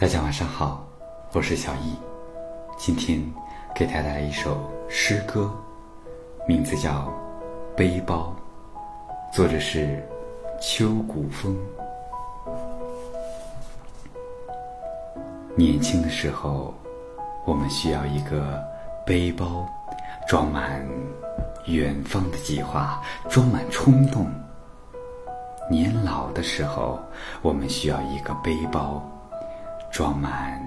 大家晚上好，我是小易，今天给大家带来一首诗歌，名字叫《背包》，作者是秋古风。年轻的时候，我们需要一个背包，装满远方的计划，装满冲动。年老的时候，我们需要一个背包。装满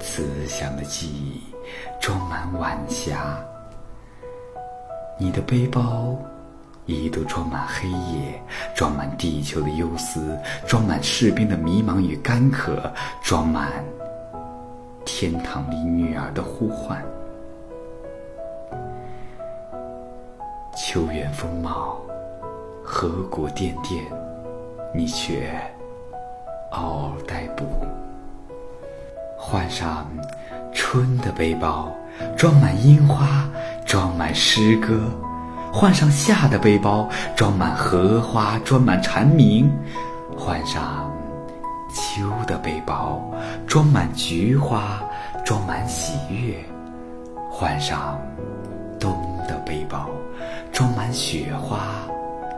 慈祥的记忆，装满晚霞。你的背包一度装满黑夜，装满地球的忧思，装满士兵的迷茫与干渴，装满天堂里女儿的呼唤。秋远风貌，河谷甸甸，你却嗷嗷待。换上春的背包，装满樱花，装满诗歌；换上夏的背包，装满荷花，装满蝉鸣；换上秋的背包，装满菊花，装满喜悦；换上冬的背包，装满雪花，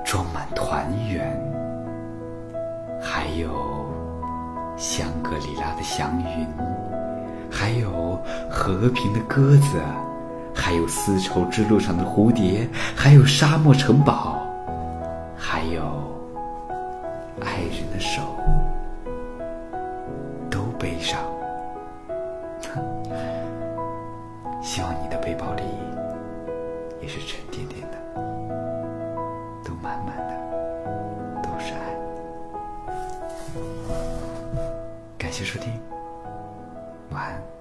装满团圆。还有。香格里拉的祥云，还有和平的鸽子，还有丝绸之路上的蝴蝶，还有沙漠城堡，还有爱人的手，都背上。希望你的背包里也是沉甸甸的，都满满的，都是爱。感谢收听，晚安。